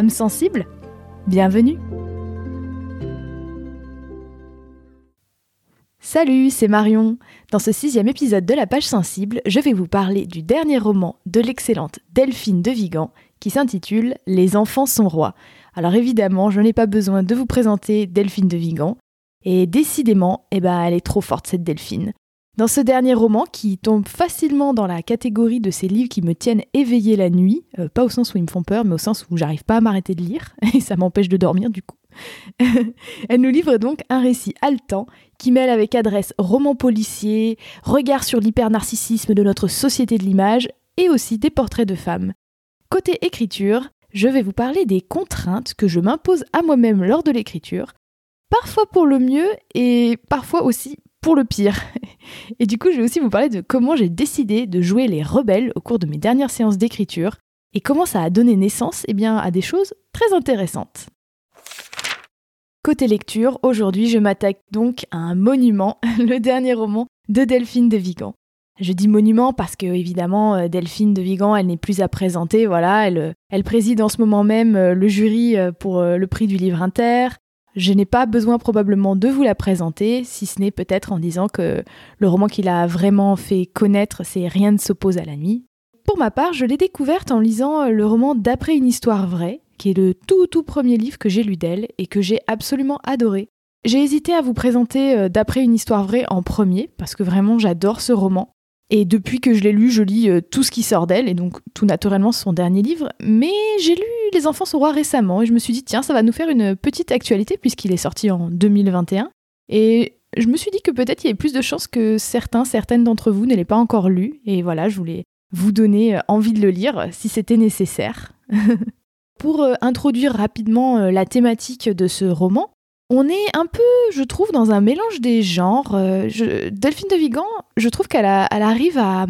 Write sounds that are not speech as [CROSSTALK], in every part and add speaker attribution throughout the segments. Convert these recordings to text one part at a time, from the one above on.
Speaker 1: Âme sensible Bienvenue Salut, c'est Marion. Dans ce sixième épisode de La Page Sensible, je vais vous parler du dernier roman de l'excellente Delphine de Vigan qui s'intitule Les enfants sont rois. Alors évidemment, je n'ai pas besoin de vous présenter Delphine de Vigan. Et décidément, eh ben, elle est trop forte cette Delphine. Dans ce dernier roman, qui tombe facilement dans la catégorie de ces livres qui me tiennent éveillée la nuit, euh, pas au sens où ils me font peur, mais au sens où j'arrive pas à m'arrêter de lire, [LAUGHS] et ça m'empêche de dormir du coup. [LAUGHS] Elle nous livre donc un récit haletant qui mêle avec adresse roman policier, regard sur l'hyper-narcissisme de notre société de l'image, et aussi des portraits de femmes. Côté écriture, je vais vous parler des contraintes que je m'impose à moi-même lors de l'écriture, parfois pour le mieux et parfois aussi pour le pire. Et du coup, je vais aussi vous parler de comment j'ai décidé de jouer les rebelles au cours de mes dernières séances d'écriture et comment ça a donné naissance eh à des choses très intéressantes. Côté lecture, aujourd'hui je m'attaque donc à un monument, [LAUGHS] le dernier roman de Delphine de Vigan. Je dis monument parce que évidemment euh, Delphine de Vigan, elle n'est plus à présenter, voilà, elle, euh, préside en ce moment même euh, le jury pour le prix du livre inter. Je n'ai pas besoin probablement de vous la présenter, si ce n'est peut-être en disant que le roman qu'il a vraiment fait connaître, c'est Rien ne s'oppose à la nuit. Pour ma part, je l'ai découverte en lisant le roman D'après une histoire vraie, qui est le tout tout premier livre que j'ai lu d'elle et que j'ai absolument adoré. J'ai hésité à vous présenter D'après une histoire vraie en premier, parce que vraiment j'adore ce roman. Et depuis que je l'ai lu, je lis euh, tout ce qui sort d'elle, et donc tout naturellement son dernier livre. Mais j'ai lu Les enfants sont rois récemment, et je me suis dit, tiens, ça va nous faire une petite actualité, puisqu'il est sorti en 2021. Et je me suis dit que peut-être il y avait plus de chances que certains, certaines d'entre vous ne l'aient pas encore lu. Et voilà, je voulais vous donner euh, envie de le lire si c'était nécessaire. [LAUGHS] Pour euh, introduire rapidement la thématique de ce roman, on est un peu, je trouve, dans un mélange des genres. Euh, Delphine de Vigan, je trouve qu'elle arrive à,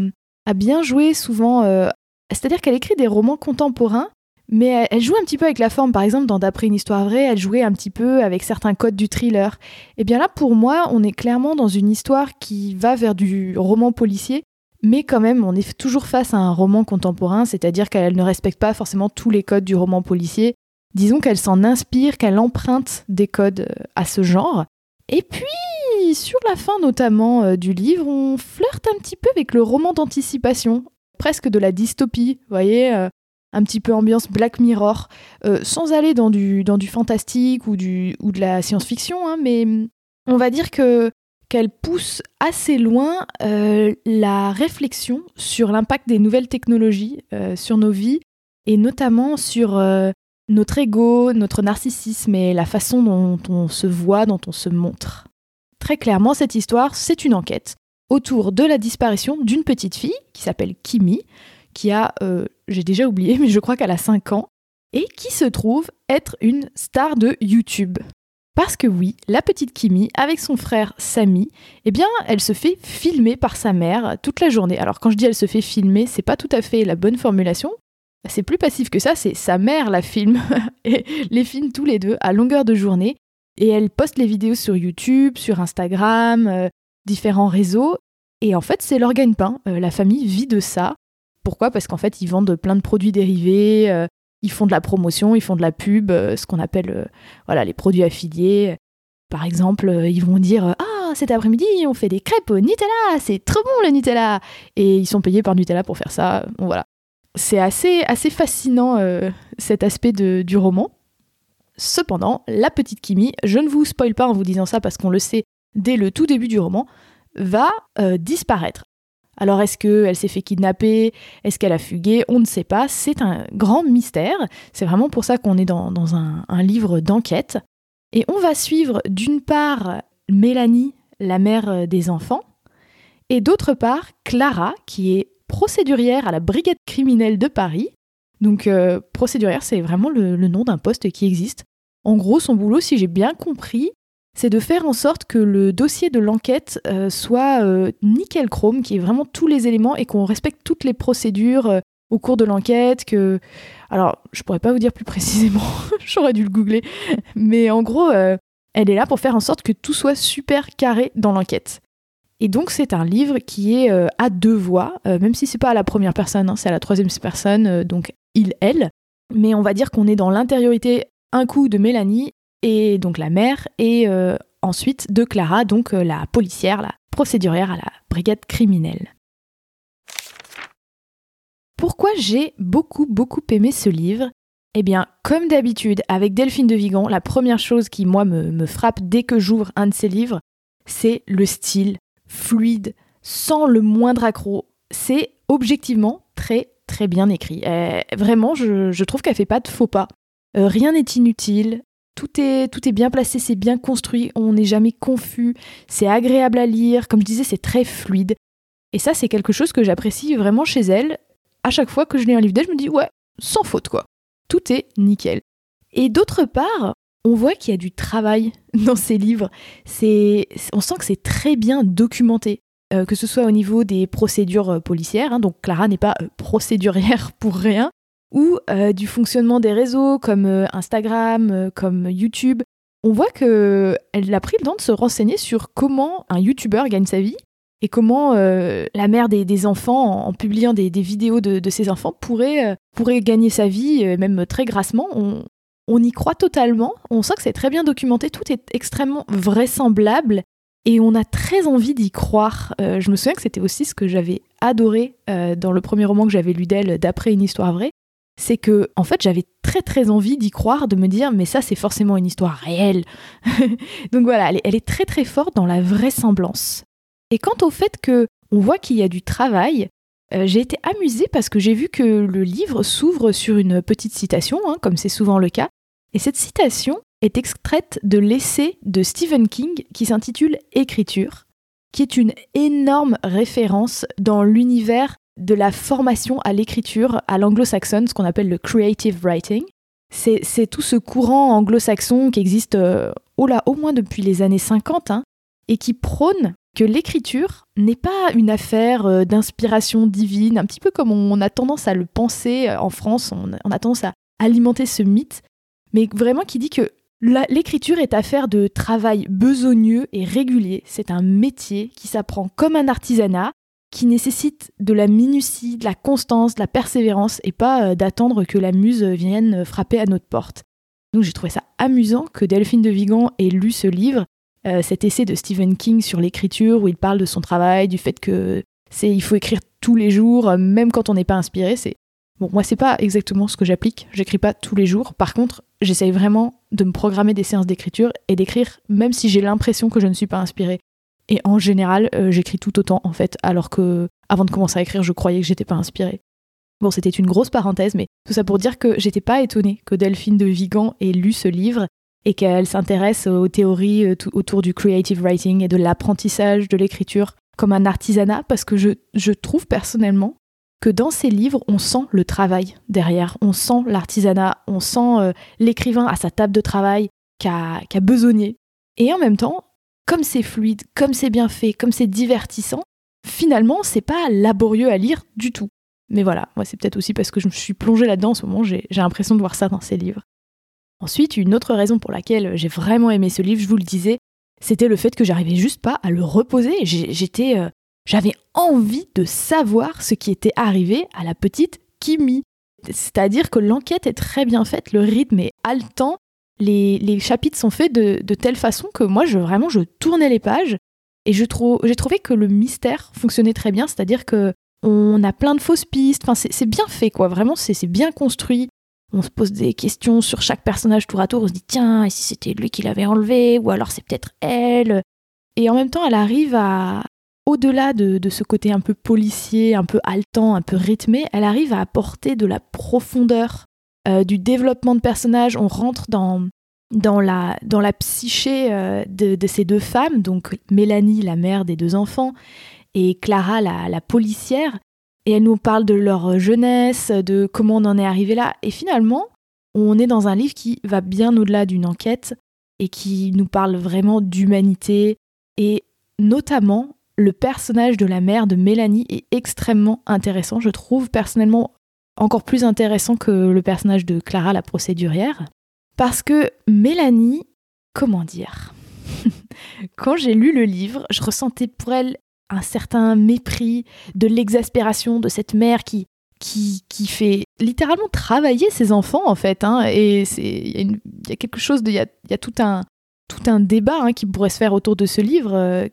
Speaker 1: bien jouer souvent. Euh, c'est-à-dire qu'elle écrit des romans contemporains, mais elle, joue un petit peu avec la forme. Par exemple, dans D'après une histoire vraie, elle jouait un petit peu avec certains codes du thriller. Et eh bien là, pour moi, on est clairement dans une histoire qui va vers du roman policier, mais quand même, on est toujours face à un roman contemporain, c'est-à-dire qu'elle ne respecte pas forcément tous les codes du roman policier. Disons qu'elle s'en inspire, qu'elle emprunte des codes euh, à ce genre. Et puis, sur la fin notamment euh, du livre, on flirte un petit peu avec le roman d'anticipation, presque de la dystopie, vous voyez, euh, un petit peu ambiance Black Mirror, sans aller dans du, dans du fantastique ou, du, ou de la science-fiction, hein, mais on va dire que qu'elle pousse assez loin la réflexion sur l'impact des nouvelles technologies sur nos vies et notamment sur notre ego, notre narcissisme et la façon dont on se voit, dont on se montre. Très clairement, cette histoire, c'est une enquête autour de la disparition d'une petite fille qui s'appelle Kimi, qui a, euh, j'ai déjà oublié, [LAUGHS] mais je crois qu'elle a 5 ans, et qui se trouve être une star de YouTube. Parce que oui, la petite Kimi, avec son frère Samy, eh bien, elle se fait filmer par sa mère toute la journée. Alors quand je dis elle se fait filmer, c'est pas tout à fait la bonne formulation, c'est plus passif que ça, c'est sa mère la filme, [LAUGHS] et les filme tous les deux à longueur de journée, et elle poste les vidéos sur YouTube, sur Instagram, euh, différents réseaux, et en fait c'est leur gagne-pain, euh, la famille vit de ça. Pourquoi? Parce qu'en fait ils vendent plein de produits dérivés, euh, ils font de la promotion, ils font de la pub, ce qu'on appelle voilà les produits affiliés. Par exemple, ils vont dire Ah, cet après-midi, on fait des crêpes au Nutella, c'est trop bon le Nutella Et ils sont payés par Nutella pour faire ça. Bon, voilà c'est assez, assez fascinant euh, cet aspect du roman. Cependant, la petite Kimi, je ne vous spoil pas en vous disant ça parce qu'on le sait dès le tout début du roman, va euh, disparaître. Alors est-ce qu'elle s'est fait kidnapper? Est-ce qu'elle a fugué? On ne sait pas. C'est un grand mystère. C'est vraiment pour ça qu'on est dans, un, livre d'enquête. Et on va suivre d'une part Mélanie, la mère euh, des enfants, et d'autre part Clara, qui est procédurière à la brigade criminelle de Paris, Donc euh, procédurière, c'est vraiment le, nom d'un poste qui existe. En gros, son boulot, si j'ai bien compris, c'est de faire en sorte que le dossier de l'enquête euh, soit euh, nickel chrome, qui ait vraiment tous les éléments et qu'on respecte toutes les procédures au cours de l'enquête. Que, alors, je pourrais pas vous dire plus précisément, [LAUGHS] j'aurais dû le googler, mais en gros, elle est là pour faire en sorte que tout soit super carré dans l'enquête. Et donc c'est un livre qui est à deux voix, même si c'est pas à la première personne, hein, c'est à la troisième personne, donc il, elle. Mais on va dire qu'on est dans l'intériorité un coup de Mélanie, et donc la mère, et euh, ensuite de Clara, donc euh, la policière, la procédurière à la brigade criminelle. Pourquoi j'ai beaucoup beaucoup aimé ce livre? Eh bien, comme d'habitude, avec Delphine de Vigan, la première chose qui, moi, me, me frappe dès que j'ouvre un de ses livres, c'est le style fluide, sans le moindre accroc. C'est objectivement très très bien écrit. Euh, vraiment, je, trouve qu'elle fait pas de faux pas. Euh, rien n'est inutile. Tout est, tout est bien placé, c'est bien construit, on n'est jamais confus, c'est agréable à lire, comme je disais, c'est très fluide. Et ça, c'est quelque chose que j'apprécie vraiment chez elle. À chaque fois que je lis un livre d'elle, je me dis, ouais, sans faute quoi. Tout est nickel. Et d'autre part, on voit qu'il y a du travail [LAUGHS] dans ces livres. On sent que c'est très bien documenté. Euh, que ce soit au niveau des procédures euh, policières, hein, donc Clara n'est pas euh, procédurière [LAUGHS] pour rien, ou du fonctionnement des réseaux comme Instagram, comme YouTube. On voit qu'elle a pris le temps de se renseigner sur comment un YouTuber gagne sa vie et comment la mère des, enfants, en, publiant des, vidéos de, ses enfants, pourrait, gagner sa vie, même très grassement. On y croit totalement, on sent que c'est très bien documenté, tout est extrêmement vraisemblable et on a très envie d'y croire. Euh, je me souviens que c'était aussi ce que j'avais adoré euh, dans le premier roman que j'avais lu d'elle, d'après une histoire vraie. C'est que, en fait, j'avais très très envie d'y croire, de me dire, mais ça, c'est forcément une histoire réelle. [LAUGHS] Donc voilà, elle est, très très forte dans la vraisemblance. Et quant au fait que on voit qu'il y a du travail, euh, j'ai été amusée parce que j'ai vu que le livre s'ouvre sur une petite citation, hein, comme c'est souvent le cas. Et cette citation, est extraite de l'essai de Stephen King qui s'intitule Écriture, qui est une énorme référence dans l'univers de la formation à l'écriture à l'anglo-saxonne, ce qu'on appelle le creative writing. C'est tout ce courant anglo-saxon qui existe euh, au moins depuis les années 50 hein, et qui prône que l'écriture n'est pas une affaire euh, d'inspiration divine, un petit peu comme on a tendance à le penser euh, en France, on a tendance à alimenter ce mythe, mais vraiment qui dit que L'écriture est affaire de travail besogneux et régulier. C'est un métier qui s'apprend comme un artisanat, qui nécessite de la minutie, de la constance, de la persévérance et pas euh, d'attendre que la muse vienne frapper à notre porte. Donc j'ai trouvé ça amusant que Delphine de Vigan ait lu ce livre, euh, cet essai de Stephen King sur l'écriture où il parle de son travail, du fait que c'est il faut écrire tous les jours, euh, même quand on n'est pas inspiré. C'est Bon, moi, c'est pas exactement ce que j'applique. J'écris pas tous les jours. Par contre, j'essaye vraiment de me programmer des séances d'écriture et d'écrire même si j'ai l'impression que je ne suis pas inspirée. Et en général, euh, j'écris tout autant en fait, alors que avant de commencer à écrire, je croyais que j'étais pas inspirée. Bon, c'était une grosse parenthèse, mais tout ça pour dire que j'étais pas étonnée que Delphine de Vigan ait lu ce livre et qu'elle s'intéresse aux théories euh, autour du creative writing et de l'apprentissage de l'écriture comme un artisanat, parce que je, je trouve personnellement que dans ces livres, on sent le travail derrière, on sent l'artisanat, on sent euh, l'écrivain à sa table de travail qui a, besogné. Et en même temps, comme c'est fluide, comme c'est bien fait, comme c'est divertissant, finalement, c'est pas laborieux à lire du tout. Mais voilà, moi c'est peut-être aussi parce que je me suis plongée là-dedans en ce moment, j'ai l'impression de voir ça dans ces livres. Ensuite, une autre raison pour laquelle j'ai vraiment aimé ce livre, je vous le disais, c'était le fait que j'arrivais juste pas à le reposer. J'étais euh, j'avais envie de savoir ce qui était arrivé à la petite Kimi. C'est-à-dire que l'enquête est très bien faite, le rythme est haletant, les, chapitres sont faits de, telle façon que moi, je, vraiment, je tournais les pages et j'ai trouvé que le mystère fonctionnait très bien, c'est-à-dire que on a plein de fausses pistes, enfin, c'est bien fait, quoi, vraiment, c'est bien construit. On se pose des questions sur chaque personnage tour à tour, on se dit tiens, et si c'était lui qui l'avait enlevé, ou alors c'est peut-être elle. Et en même temps, elle arrive à, au-delà de, ce côté un peu policier, un peu haletant, un peu rythmé, elle arrive à apporter de la profondeur, euh, du développement de personnages. On rentre dans, dans, la, dans la psyché euh, de, ces deux femmes, donc Mélanie, la mère des deux enfants, et Clara, la, policière. et elle nous parle de leur jeunesse, de comment on en est arrivé là. Et finalement, on est dans un livre qui va bien au-delà d'une enquête et qui nous parle vraiment d'humanité. Et notamment, le personnage de la mère de Mélanie est extrêmement intéressant. Je trouve personnellement encore plus intéressant que le personnage de Clara, la procédurière. Parce que Mélanie, comment dire? [LAUGHS] Quand j'ai lu le livre, je ressentais pour elle un certain mépris, de l'exaspération de cette mère qui, qui, qui, fait littéralement travailler ses enfants en fait. Hein, et il y, a quelque chose, il y y a, tout un, tout un débat hein, qui pourrait se faire autour de ce livre. Euh,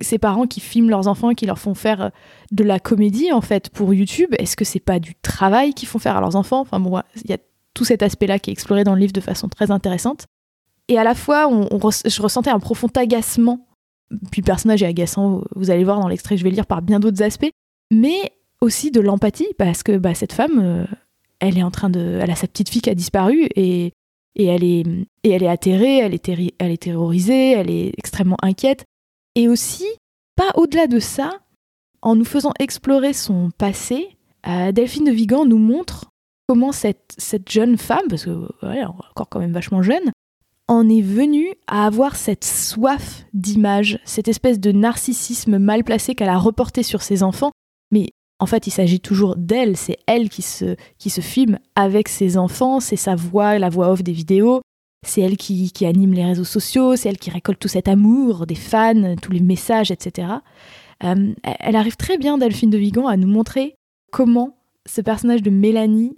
Speaker 1: ces parents qui filment leurs enfants qui leur font faire euh, de la comédie en fait pour YouTube, est-ce que c'est pas du travail qu'ils font faire à leurs enfants? Enfin bon, il y a tout cet aspect-là qui est exploré dans le livre de façon très intéressante. Et à la fois, je ressentais un profond agacement. Puis le personnage est agaçant, vous allez voir dans l'extrait je vais lire par bien d'autres aspects, mais aussi de l'empathie parce que bah, cette femme, euh, elle est en train de, elle a sa petite fille qui a disparu et, et elle est et elle est atterrée, elle est, elle est terrorisée, elle est extrêmement inquiète. Et aussi, pas au-delà de ça, en nous faisant explorer son passé, euh, Delphine de Vigan nous montre comment cette, jeune femme, parce que est encore quand même vachement jeune, en est venue à avoir cette soif d'image, cette espèce de narcissisme mal placé qu'elle a reporté sur ses enfants. Mais en fait, il s'agit toujours d'elle, c'est elle qui se, qui se filme avec ses enfants, c'est sa voix, la voix off des vidéos, c'est elle qui, anime les réseaux sociaux, c'est elle qui récolte tout cet amour des fans, tous les messages, etc. Euh, elle arrive très bien, Delphine de Vigan, à nous montrer comment ce personnage de Mélanie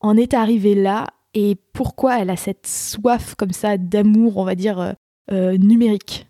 Speaker 1: en est arrivé là et pourquoi elle a cette soif comme ça d'amour, on va dire, euh, euh, numérique.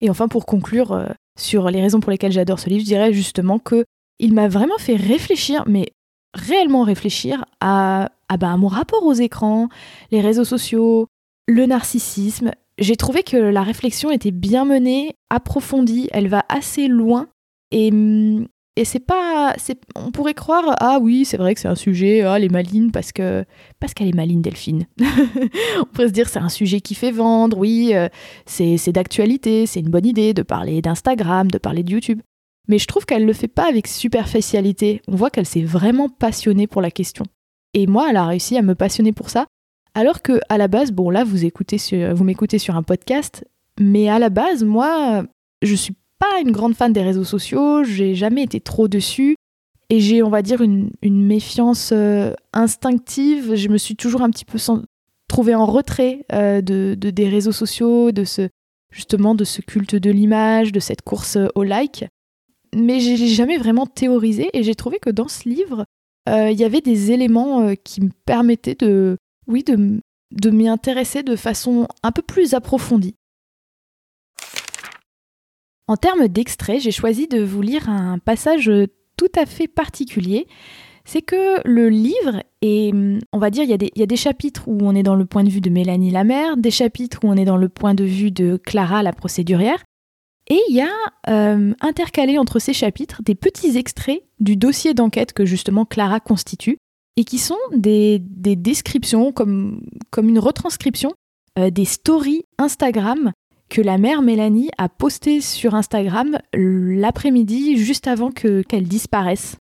Speaker 1: Et enfin, pour conclure sur les raisons pour lesquelles j'adore ce livre, je dirais justement que il m'a vraiment fait réfléchir, mais réellement réfléchir à, à, bah, à mon rapport aux écrans, les réseaux sociaux, le narcissisme. J'ai trouvé que la réflexion était bien menée, approfondie, elle va assez loin et hum, et c'est pas. On pourrait croire, ah oui, c'est vrai que c'est un sujet, ah, elle est maline parce que parce qu'elle est maline, Delphine. [LAUGHS] on pourrait se dire, c'est un sujet qui fait vendre, oui, euh, c'est d'actualité, c'est une bonne idée de parler d'Instagram, de parler de YouTube. Mais je trouve qu'elle le fait pas avec superficialité. On voit qu'elle s'est vraiment passionnée pour la question. Et moi, elle a réussi à me passionner pour ça. Alors que à la base, bon là, vous écoutez vous m'écoutez sur un podcast, mais à la base, moi, je suis pas une grande fan des réseaux sociaux, j'ai jamais été trop dessus et j'ai, on va dire, une, méfiance euh, instinctive. Je me suis toujours un petit peu trouvée en retrait euh, de, des réseaux sociaux, de ce justement de ce culte de l'image, de cette course au like. Mais j'ai jamais vraiment théorisé et j'ai trouvé que dans ce livre, il y avait des éléments qui me permettaient de, oui, de, de m'y intéresser de façon un peu plus approfondie. En termes d'extrait, j'ai choisi de vous lire un passage tout à fait particulier. C'est que le livre est, on va dire, il y, a des, chapitres où on est dans le point de vue de Mélanie la mère, des chapitres où on est dans le point de vue de Clara la procédurière, et il y a euh, intercalé entre ces chapitres des petits extraits du dossier d'enquête que justement Clara constitue, et qui sont des, descriptions, comme, une retranscription euh, des stories Instagram que la mère Mélanie a posté sur Instagram l'après-midi juste avant qu'elle disparaisse.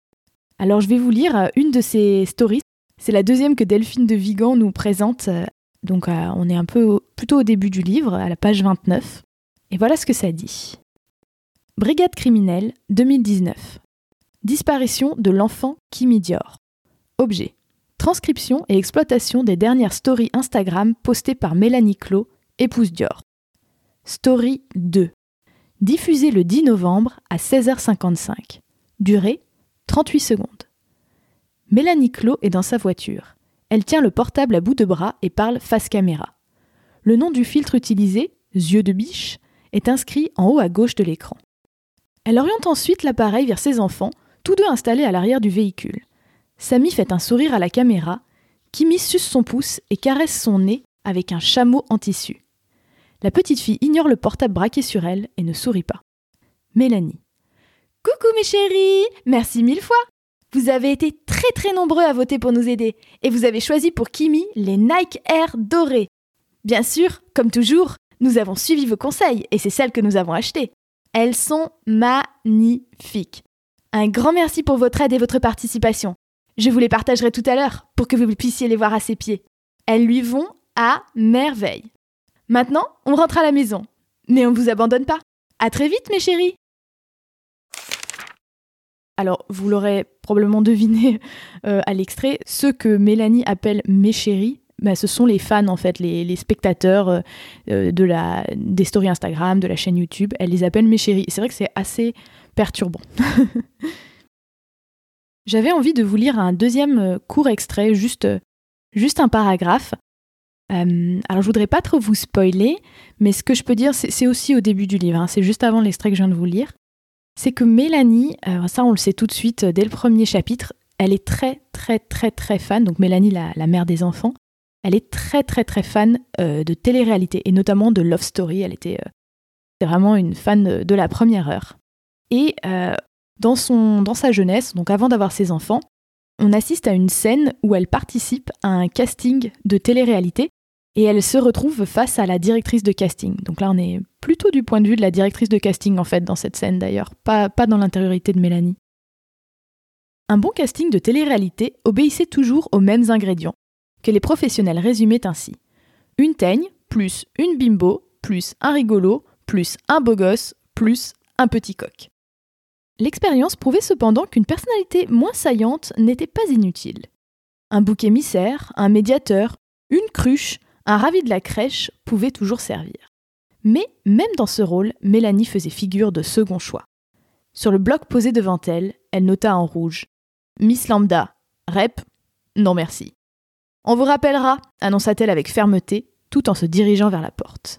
Speaker 1: Alors je vais vous lire euh, une de ces stories. C'est la deuxième que Delphine de Vigan nous présente. Donc on est un peu plutôt au début du livre, à la page 29. Et voilà ce que ça dit. Brigade criminelle 2019. Disparition de l'enfant Kimi Dior. Objet. Transcription et exploitation des dernières stories Instagram postées par Mélanie Clos, épouse Dior. Story 2. Diffusé le 10 novembre à 16h55. Durée 38 secondes. Mélanie Clos est dans sa voiture. Elle tient le portable à bout de bras et parle face caméra. Le nom du filtre utilisé, yeux de biche, est inscrit en haut à gauche de l'écran. Elle oriente ensuite l'appareil vers ses enfants, tous deux installés à l'arrière du véhicule. Samy fait un sourire à la caméra, Kimi suce son pouce et caresse son nez avec un chameau en tissu. La petite fille ignore le portable braqué sur elle et ne sourit pas. Mélanie. Coucou mes chéris Merci mille fois Vous avez été très très nombreux à voter pour nous aider et vous avez choisi pour Kimi les Nike Air dorés. Bien sûr, comme toujours, nous avons suivi vos conseils et c'est celles que nous avons achetées. Elles sont magnifiques. Un grand merci pour votre aide et votre participation. Je vous les partagerai tout à l'heure pour que vous puissiez les voir à ses pieds. Elles lui vont à merveille. Maintenant, on rentre à la maison. Mais on ne vous abandonne pas. À très vite, mes chéris. Alors, vous l'aurez probablement deviné [LAUGHS] euh, à l'extrait, ceux que Mélanie appelle mes chéris, bah, ce sont les fans en fait, les, spectateurs euh, euh, de la, des stories Instagram, de la chaîne YouTube. Elle les appelle mes chéris. C'est vrai que c'est assez perturbant. [LAUGHS] J'avais envie de vous lire un deuxième court extrait, juste, juste un paragraphe. alors je voudrais pas trop vous spoiler, mais ce que je peux dire, c'est aussi au début du livre, hein. c'est juste avant l'extrait que je viens de vous lire c'est que Mélanie, euh, ça on le sait tout de suite euh, dès le premier chapitre, elle est très très très très fan, donc Mélanie la, mère des enfants, elle est très très très fan euh, de télé-réalité et notamment de Love Story, elle était vraiment une fan de, la première heure. Et dans, son, dans sa jeunesse, donc avant d'avoir ses enfants, on assiste à une scène où elle participe à un casting de télé-réalité et elle se retrouve face à la directrice de casting. Donc là, on est plutôt du point de vue de la directrice de casting, en fait, dans cette scène d'ailleurs, pas, pas dans l'intériorité de Mélanie. Un bon casting de télé-réalité obéissait toujours aux mêmes ingrédients, que les professionnels résumaient ainsi. Une teigne, plus une bimbo, plus un rigolo, plus un beau gosse, plus un petit coq. L'expérience prouvait cependant qu'une personnalité moins saillante n'était pas inutile. Un bouc émissaire, un médiateur, une cruche, un ravi de la crèche pouvait toujours servir. Mais même dans ce rôle, Mélanie faisait figure de second choix. Sur le bloc posé devant elle, elle nota en rouge Miss Lambda, rep, non merci. On vous rappellera, annonça-t-elle avec fermeté, tout en se dirigeant vers la porte.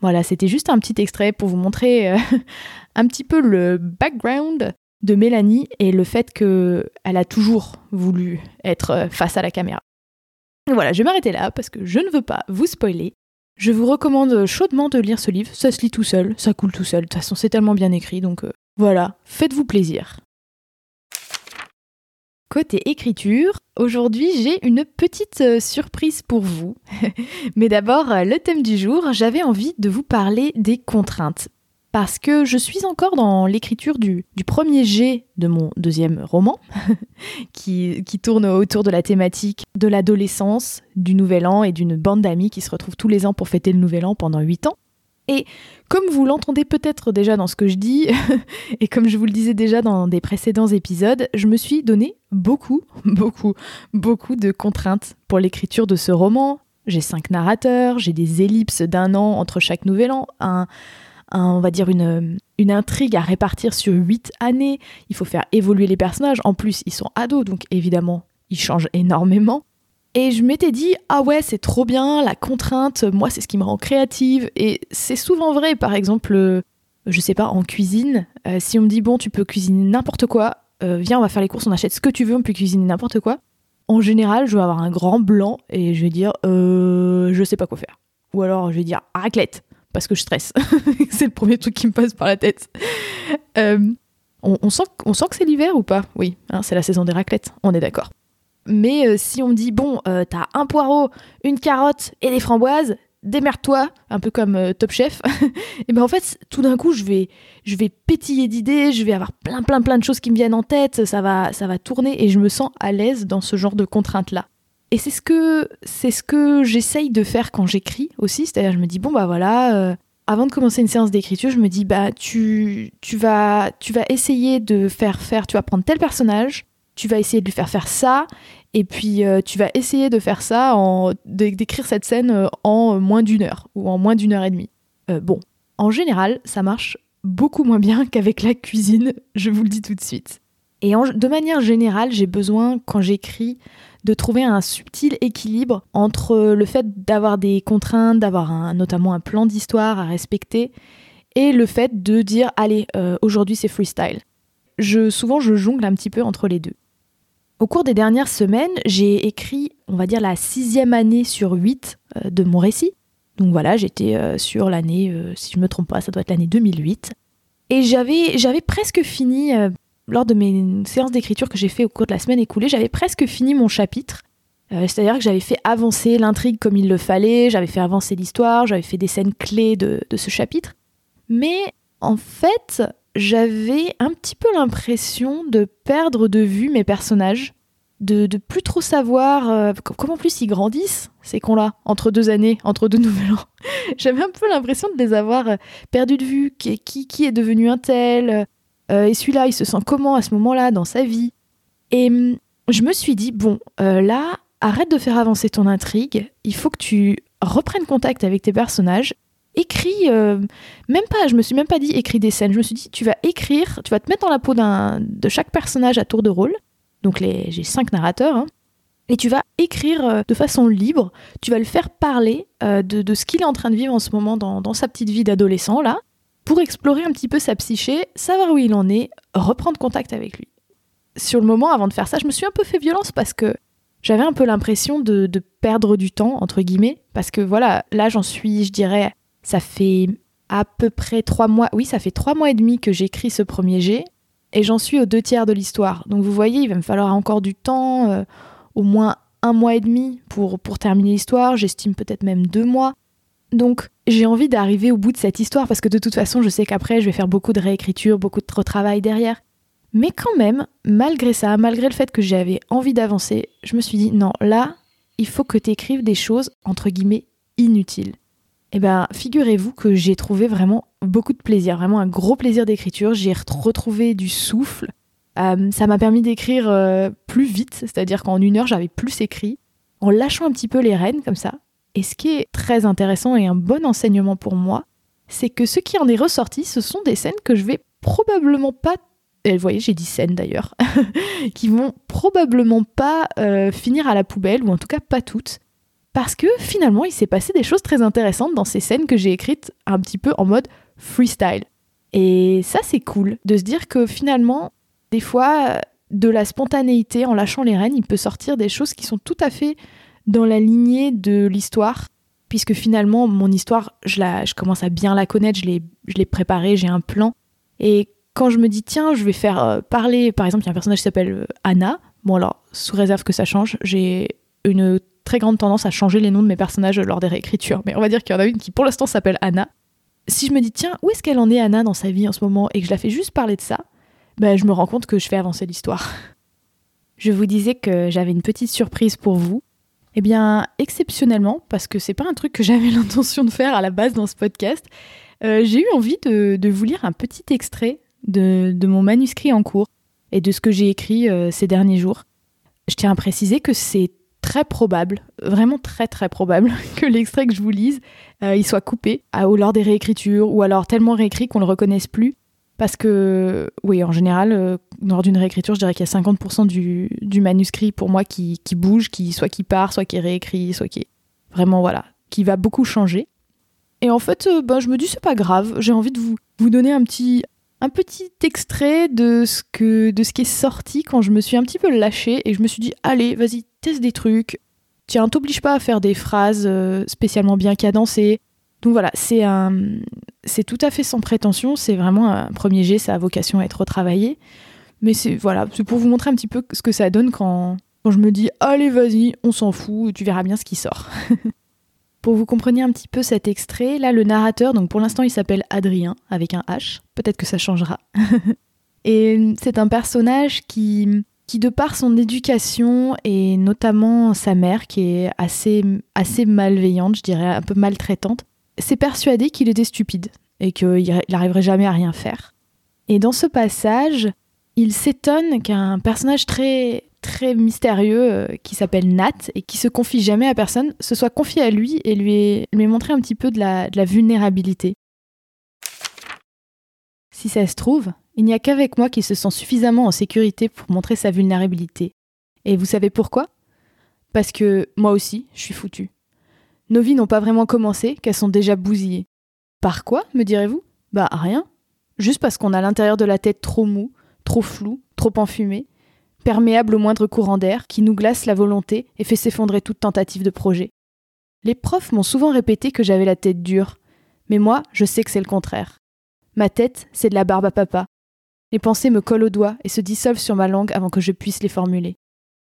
Speaker 1: Voilà, c'était juste un petit extrait pour vous montrer euh, [LAUGHS] un petit peu le background de Mélanie et le fait qu'elle a toujours voulu être euh, face à la caméra. Voilà, je vais m'arrêter là parce que je ne veux pas vous spoiler. Je vous recommande chaudement de lire ce livre, ça se lit tout seul, ça coule tout seul, de toute façon c'est tellement bien écrit, donc euh, voilà, faites-vous plaisir. Côté écriture, aujourd'hui j'ai une petite euh, surprise pour vous. [LAUGHS] Mais d'abord, euh, le thème du jour, j'avais envie de vous parler des contraintes parce que je suis encore dans l'écriture du, premier jet de mon deuxième roman, [LAUGHS] qui, tourne autour de la thématique de l'adolescence, du nouvel an et d'une bande d'amis qui se retrouvent tous les ans pour fêter le nouvel an pendant huit ans. Et comme vous l'entendez peut-être déjà dans ce que je dis, [LAUGHS] et comme je vous le disais déjà dans des précédents épisodes, je me suis donné beaucoup, [LAUGHS] beaucoup, beaucoup de contraintes pour l'écriture de ce roman. J'ai cinq narrateurs, j'ai des ellipses d'un an entre chaque nouvel an, un, on va dire une, une intrigue à répartir sur huit années. Il faut faire évoluer les personnages. En plus, ils sont ados, donc évidemment, ils changent énormément. Et je m'étais dit, ah ouais, c'est trop bien, la contrainte, moi, c'est ce qui me rend créative. Et c'est souvent vrai, par exemple, euh, je sais pas, en cuisine, euh, si on me dit, bon, tu peux cuisiner n'importe quoi, euh, viens, on va faire les courses, on achète ce que tu veux, on peut cuisiner n'importe quoi. En général, je vais avoir un grand blanc et je vais dire, euh, je sais pas quoi faire. Ou alors, je vais dire, raclette parce que je stresse. [LAUGHS] c'est le premier truc qui me passe par la tête. On, sent, sent que c'est l'hiver ou pas? Oui, hein, c'est la saison des raclettes, on est d'accord. Mais euh, si on me dit, bon, euh, t'as un poireau, une carotte et des framboises, démerde-toi, un peu comme Top Chef, [LAUGHS] et ben en fait, tout d'un coup, je vais, je vais pétiller d'idées, je vais avoir plein, plein, plein de choses qui me viennent en tête, ça va, ça va tourner et je me sens à l'aise dans ce genre de contraintes-là. Et c'est ce que c'est ce que j'essaye de faire quand j'écris aussi, c'est-à-dire je me dis bon bah voilà, euh, avant de commencer une séance d'écriture, je me dis bah tu tu vas tu vas essayer de faire faire, tu vas prendre tel personnage, tu vas essayer de lui faire faire ça, et puis euh, tu vas essayer de faire ça d'écrire cette scène euh, en moins d'une heure ou en moins d'une heure et demie. bon, en général, ça marche beaucoup moins bien [LAUGHS] qu'avec la cuisine, je vous le dis tout de suite. Et de manière générale, j'ai besoin, quand j'écris, de trouver un subtil équilibre entre le fait d'avoir des contraintes, d'avoir notamment un plan d'histoire à respecter, et le fait de dire allez, euh, aujourd'hui c'est freestyle. Je, souvent, je jongle un petit peu entre les deux. Au cours des dernières semaines, j'ai écrit, on va dire, la sixième année sur huit euh, de mon récit. Donc voilà, j'étais euh, sur l'année, si je ne me trompe pas, ça doit être l'année 2008. Et j'avais, j'avais presque fini lors de mes séances d'écriture que j'ai fait au cours de la semaine écoulée, j'avais presque fini mon chapitre. Euh, c'est-à-dire que j'avais fait avancer l'intrigue comme il le fallait, j'avais fait avancer l'histoire, j'avais fait des scènes clés de, ce chapitre. Mais en fait, j'avais un petit peu l'impression de perdre de vue mes personnages, de, de plus trop savoir euh, comment plus ils grandissent, ces cons-là, entre deux années, entre deux [LAUGHS] nouvel an. j'avais un peu l'impression de les avoir euh, perdus de vue, qui, qui, qui est devenu un tel, euh, et celui-là, il se sent comment à ce moment-là dans sa vie? Et hum, je me suis dit, bon, là, arrête de faire avancer ton intrigue, il faut que tu reprennes contact avec tes personnages écris, euh, même pas, je me suis même pas dit écris des scènes, je me suis dit tu vas écrire, tu vas te mettre dans la peau de chaque personnage à tour de rôle, donc j'ai cinq narrateurs, hein, et tu vas écrire euh, de façon libre, tu vas le faire parler euh, de, ce qu'il est en train de vivre en ce moment dans, dans sa petite vie d'adolescent, là, pour explorer un petit peu sa psyché, savoir où il en est, reprendre contact avec lui. Sur le moment, avant de faire ça, je me suis un peu fait violence parce que j'avais un peu l'impression de, de, perdre du temps, entre guillemets, parce que voilà, là j'en suis, je dirais, ça fait à peu près trois mois, oui, ça fait trois mois et demi que j'écris ce premier jet, et j'en suis aux deux tiers de l'histoire. Donc vous voyez, il va me falloir encore du temps, euh, au moins un mois et demi pour, pour terminer l'histoire, j'estime peut-être même deux mois. Donc j'ai envie d'arriver au bout de cette histoire parce que de toute façon je sais qu'après je vais faire beaucoup de réécriture, beaucoup de retravail derrière. Mais quand même, malgré ça, malgré le fait que j'avais envie d'avancer, je me suis dit non, là, il faut que tu écrives des choses entre guillemets inutiles. Eh bien, figurez-vous que j'ai trouvé vraiment beaucoup de plaisir, vraiment un gros plaisir d'écriture. J'ai retrouvé du souffle. Euh, ça m'a permis d'écrire euh, plus vite, c'est-à-dire qu'en une heure, j'avais plus écrit, en lâchant un petit peu les rênes comme ça. Et ce qui est très intéressant et un bon enseignement pour moi, c'est que ce qui en est ressorti, ce sont des scènes que je vais probablement pas vous voyez, j'ai dit scènes d'ailleurs, [LAUGHS] qui vont probablement pas euh, finir à la poubelle, ou en tout cas pas toutes, parce que finalement il s'est passé des choses très intéressantes dans ces scènes que j'ai écrites un petit peu en mode freestyle. Et ça c'est cool de se dire que finalement, des fois, de la spontanéité en lâchant les rênes, il peut sortir des choses qui sont tout à fait dans la lignée de l'histoire, puisque finalement mon histoire, je, la, je commence à bien la connaître, je l'ai préparée, j'ai un plan. Et quand je me dis tiens, je vais faire euh, parler, par exemple, il y a un personnage qui s'appelle euh, Anna. Bon alors, sous réserve que ça change, j'ai une très grande tendance à changer les noms de mes personnages lors des réécritures, mais on va dire qu'il y en a une qui pour l'instant s'appelle Anna. Si je me dis, tiens, où est-ce qu'elle en est Anna dans sa vie en ce moment et que je la fais juste parler de ça, ben, je me rends compte que je fais avancer l'histoire. [LAUGHS] Je vous disais que j'avais une petite surprise pour vous. Eh bien, exceptionnellement, parce que c'est pas un truc que j'avais [LAUGHS] l'intention de faire à la base dans ce podcast, euh, j'ai eu envie de, vous lire un petit extrait de, mon manuscrit en cours et de ce que j'ai écrit euh, ces derniers jours. Je tiens à préciser que c'est très probable, vraiment très très probable, [LAUGHS] que l'extrait que je vous lise, euh, il soit coupé à, ou lors des réécritures, ou alors tellement réécrit qu'on le reconnaisse plus. Parce que, oui, en général, euh, lors d'une réécriture, je dirais qu'il y a 50% du, manuscrit pour moi qui, qui, bouge, qui, soit qui part, soit qui est réécrit, soit qui est vraiment, voilà, qui va beaucoup changer. Et en fait, euh, ben, je me dis, c'est pas grave, j'ai envie de vous, vous donner un petit, un petit extrait de ce, que, de ce qui est sorti quand je me suis un petit peu lâchée et je me suis dit, allez, vas-y, teste des trucs. Tiens, t'oblige pas à faire des phrases euh, spécialement bien cadencées. Donc voilà, c'est un, c'est tout à fait sans prétention. C'est vraiment un premier jet, ça a vocation à être retravaillé. Mais c'est voilà, c'est pour vous montrer un petit peu ce que ça donne quand, quand je me dis allez vas-y, on s'en fout, tu verras bien ce qui sort. [LAUGHS] pour vous compreniez un petit peu cet extrait, là le narrateur, donc pour l'instant il s'appelle Adrien avec un H. Peut-être que ça changera. [LAUGHS] Et c'est un personnage qui qui de par son éducation et notamment sa mère qui est assez, assez malveillante, je dirais un peu maltraitante, s'est persuadé qu'il était stupide et qu'il n'arriverait jamais à rien faire. Et dans ce passage, il s'étonne qu'un personnage très très mystérieux euh, qui s'appelle Nat et qui se confie jamais à personne se soit confié à lui et lui ait, montré un petit peu de la, de la vulnérabilité. Si ça se trouve, il n'y a qu'avec moi qu'il se sent suffisamment en sécurité pour montrer sa vulnérabilité. Et vous savez pourquoi? Parce que moi aussi, je suis foutu. Nos vies n'ont pas vraiment commencé, qu'elles sont déjà bousillées. Par quoi, me direz-vous? Bah rien. Juste parce qu'on a l'intérieur de la tête trop mou, trop flou, trop enfumé, perméable au moindre courant d'air qui nous glace la volonté et fait s'effondrer toute tentative de projet. Les profs m'ont souvent répété que j'avais la tête dure, mais moi, je sais que c'est le contraire. Ma tête, c'est de la barbe à papa, les pensées me collent aux doigts et se dissolvent sur ma langue avant que je puisse les formuler.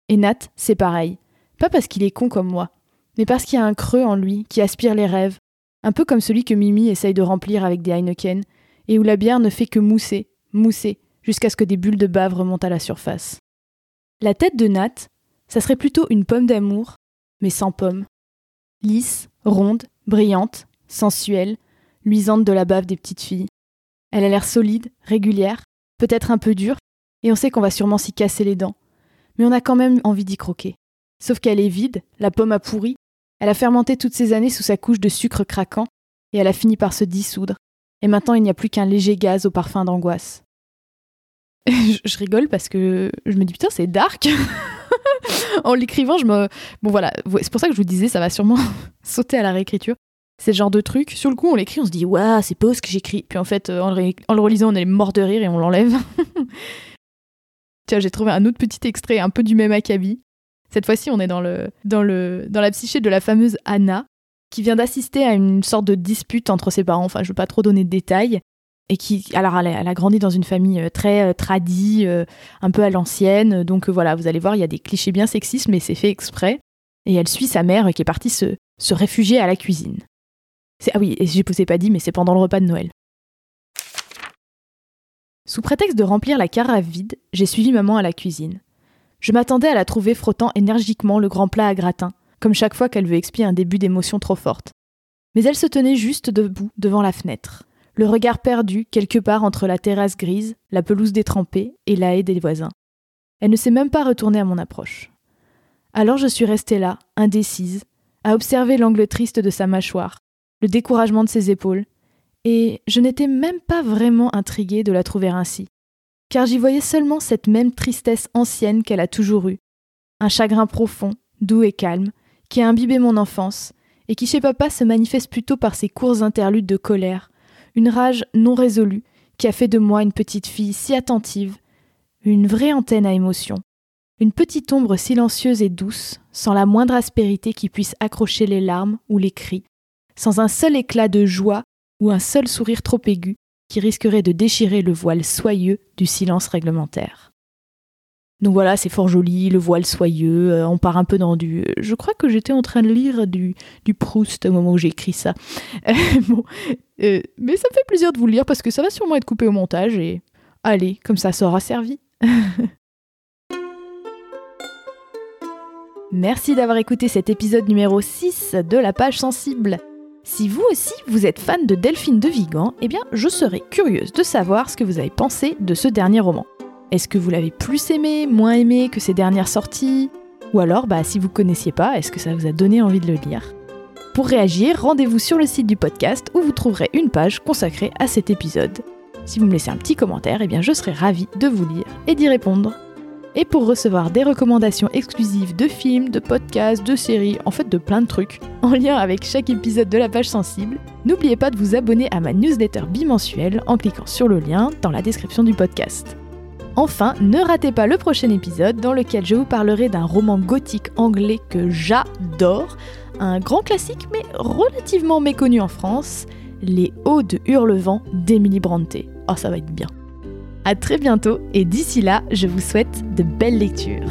Speaker 1: Et Nat, c'est pareil. Pas parce qu'il est con comme moi, mais parce qu'il y a un creux en lui qui aspire les rêves, un peu comme celui que Mimi essaye de remplir avec des Heineken, et où la bière ne fait que mousser, mousser, jusqu'à ce que des bulles de bave remontent à la surface. La tête de Nat, ça serait plutôt une pomme d'amour, mais sans pomme. Lisse, ronde, brillante, sensuelle, luisante de la bave des petites filles. Elle a l'air solide, régulière, peut-être un peu dure, et on sait qu'on va sûrement s'y casser les dents. Mais on a quand même envie d'y croquer. Sauf qu'elle est vide, la pomme a pourri, elle a fermenté toutes ces années sous sa couche de sucre craquant, et elle a fini par se dissoudre. Et maintenant il n'y a plus qu'un léger gaz au parfum d'angoisse. [LAUGHS] je, rigole parce que je me dis putain c'est dark. [LAUGHS] en l'écrivant, je me bon voilà, c'est pour ça que je vous disais ça va sûrement [LAUGHS] sauter à la réécriture. C'est le genre de truc, sur le coup on l'écrit, on se dit waouh c'est pas ce que j'écris. Puis en fait en le, relisant on est mort de rire et on l'enlève. Tiens j'ai trouvé un autre petit extrait un peu du même acabit. Cette fois-ci on est dans le dans le dans la psyché de la fameuse Anna qui vient d'assister à une sorte de dispute entre ses parents. Enfin je veux pas trop donner de détails et qui alors elle a, grandi dans une famille euh, très euh, tradie, euh, un peu à l'ancienne. Donc voilà, vous allez voir, il y a des clichés bien sexistes, mais c'est fait exprès. Et elle suit sa mère qui est partie se, se réfugier à la cuisine. Ah oui, et je ne vous ai pas dit, mais c'est pendant le repas de Noël. Sous prétexte de remplir la carafe vide, j'ai suivi maman à la cuisine. Je m'attendais à la trouver frottant énergiquement le grand plat à gratin, comme chaque fois qu'elle veut expier un début d'émotion trop forte. Mais elle se tenait juste debout devant la fenêtre, le regard perdu quelque part entre la terrasse grise, la pelouse détrempée et la haie des voisins. Elle ne s'est même pas retournée à mon approche. Alors je suis restée là, indécise, à observer l'angle triste de sa mâchoire, le découragement de ses épaules, et je n'étais même pas vraiment intriguée de la trouver ainsi, car j'y voyais seulement cette même tristesse ancienne qu'elle a toujours eue, un chagrin profond, doux et calme, qui a imbibé mon enfance, et qui chez papa se manifeste plutôt par ses courts interludes de colère, une rage non résolue qui a fait de moi une petite fille si attentive, une vraie antenne à émotion, une petite ombre silencieuse et douce, sans la moindre aspérité qui puisse accrocher les larmes ou les cris, sans un seul éclat de joie ou un seul sourire trop aigu qui risquerait de déchirer le voile soyeux du silence réglementaire. Donc voilà, c'est fort joli, le voile soyeux, euh, on part un peu dans du... Je crois que j'étais en train de lire du, Proust au moment où j'ai écrit ça. [LAUGHS] euh, mais ça me fait plaisir de vous lire parce que ça va sûrement être coupé au montage et... Allez, comme ça, ça aura servi. [LAUGHS] Merci d'avoir écouté cet épisode numéro 6 de la page sensible. Si vous aussi vous êtes fan de Delphine de Vigan, eh bien je serais curieuse de savoir ce que vous avez pensé de ce dernier roman. Est-ce que vous l'avez plus aimé, moins aimé que ses dernières sorties? Ou alors, bah, si vous connaissiez pas, est-ce que ça vous a donné envie de le lire? Pour réagir, rendez-vous sur le site du podcast où vous trouverez une page consacrée à cet épisode. Si vous me laissez un petit commentaire, eh bien je serai ravie de vous lire et d'y répondre. Et pour recevoir des recommandations exclusives de films, de podcasts, de séries, en fait de plein de trucs, en lien avec chaque épisode de la page sensible, n'oubliez pas de vous abonner à ma newsletter bimensuelle en cliquant sur le lien dans la description du podcast. Enfin, ne ratez pas le prochain épisode dans lequel je vous parlerai d'un roman gothique anglais que j'adore, un grand classique mais relativement méconnu en France, Les Hauts de Hurlevent d'Emily Brontë. Oh, ça va être bien. A très bientôt et d'ici là, je vous souhaite de belles lectures.